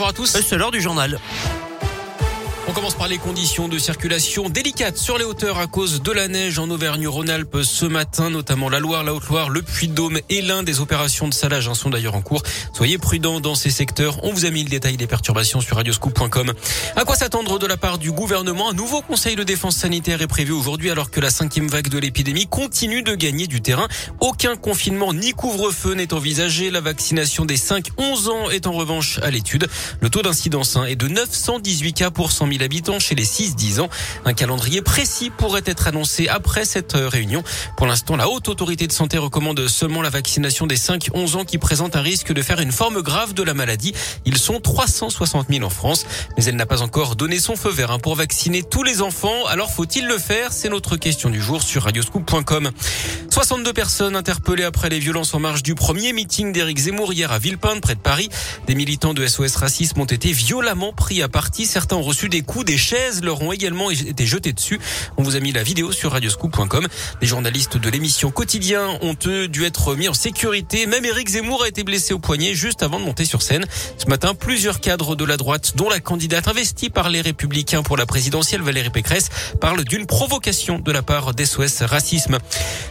Bonjour à tous, c'est l'heure du journal. On commence par les conditions de circulation délicates sur les hauteurs à cause de la neige en Auvergne-Rhône-Alpes ce matin, notamment la Loire, la Haute-Loire, le Puy-de-Dôme et l'un des opérations de salage hein, sont d'ailleurs en cours. Soyez prudents dans ces secteurs. On vous a mis le détail des perturbations sur radioscoop.com. À quoi s'attendre de la part du gouvernement? Un nouveau conseil de défense sanitaire est prévu aujourd'hui alors que la cinquième vague de l'épidémie continue de gagner du terrain. Aucun confinement ni couvre-feu n'est envisagé. La vaccination des 5-11 ans est en revanche à l'étude. Le taux d'incidence hein, est de 918 cas pour 100 000 habitants chez les 6-10 ans. Un calendrier précis pourrait être annoncé après cette euh, réunion. Pour l'instant, la haute autorité de santé recommande seulement la vaccination des 5-11 ans qui présentent un risque de faire une forme grave de la maladie. Ils sont 360 000 en France, mais elle n'a pas encore donné son feu vert hein, pour vacciner tous les enfants. Alors faut-il le faire? C'est notre question du jour sur radioscoop.com. 62 personnes interpellées après les violences en marge du premier meeting d'Éric Zemmour hier à Villepinte, près de Paris. Des militants de SOS Racisme ont été violemment pris à partie. Certains ont reçu des des chaises leur ont également été jetées dessus. On vous a mis la vidéo sur radioscoop.com. Les journalistes de l'émission Quotidien ont eux dû être mis en sécurité. Même Éric Zemmour a été blessé au poignet juste avant de monter sur scène. Ce matin, plusieurs cadres de la droite, dont la candidate investie par les Républicains pour la présidentielle Valérie Pécresse, parlent d'une provocation de la part d'SOS Racisme.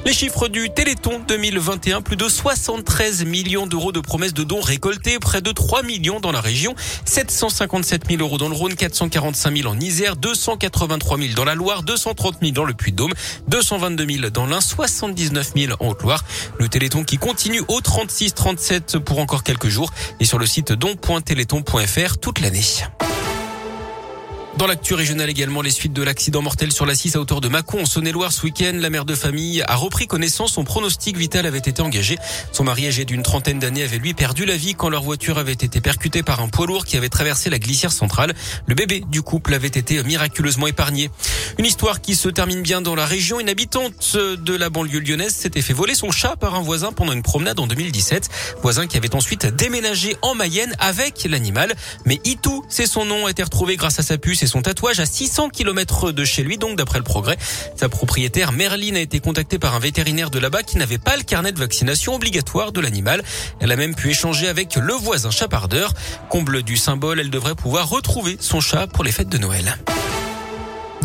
Les chiffres du Téléthon 2021, plus de 73 millions d'euros de promesses de dons récoltés, près de 3 millions dans la région, 757 000 euros dans le Rhône, 445 5 000 en Isère, 283 000 dans la Loire, 230 000 dans le Puy-de-Dôme, 222 000 dans l'Ain, 79 000 en Haute-Loire. Le Téléthon qui continue au 36-37 pour encore quelques jours et sur le site don.téléthon.fr toute l'année. Dans l'actu régionale également, les suites de l'accident mortel sur la 6 à hauteur de Mâcon en Saône-et-Loire ce week-end, la mère de famille a repris connaissance. Son pronostic vital avait été engagé. Son mari âgé d'une trentaine d'années avait lui perdu la vie quand leur voiture avait été percutée par un poids lourd qui avait traversé la glissière centrale. Le bébé du couple avait été miraculeusement épargné. Une histoire qui se termine bien dans la région. Une habitante de la banlieue lyonnaise s'était fait voler son chat par un voisin pendant une promenade en 2017. Voisin qui avait ensuite déménagé en Mayenne avec l'animal. Mais Itou, c'est son nom, a été retrouvé grâce à sa puce son tatouage à 600 km de chez lui, donc d'après le progrès. Sa propriétaire Merline a été contactée par un vétérinaire de là-bas qui n'avait pas le carnet de vaccination obligatoire de l'animal. Elle a même pu échanger avec le voisin chapardeur. Comble du symbole, elle devrait pouvoir retrouver son chat pour les fêtes de Noël.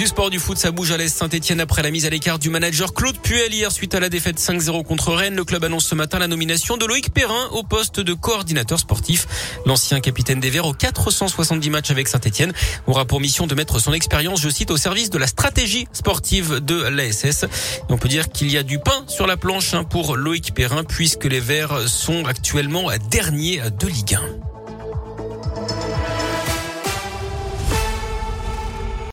Du sport du foot, ça bouge à l'Est Saint-Etienne après la mise à l'écart du manager Claude Puel hier suite à la défaite 5-0 contre Rennes. Le club annonce ce matin la nomination de Loïc Perrin au poste de coordinateur sportif. L'ancien capitaine des Verts aux 470 matchs avec Saint-Etienne aura pour mission de mettre son expérience, je cite, au service de la stratégie sportive de l'ASS. On peut dire qu'il y a du pain sur la planche hein, pour Loïc Perrin puisque les Verts sont actuellement derniers de Ligue 1.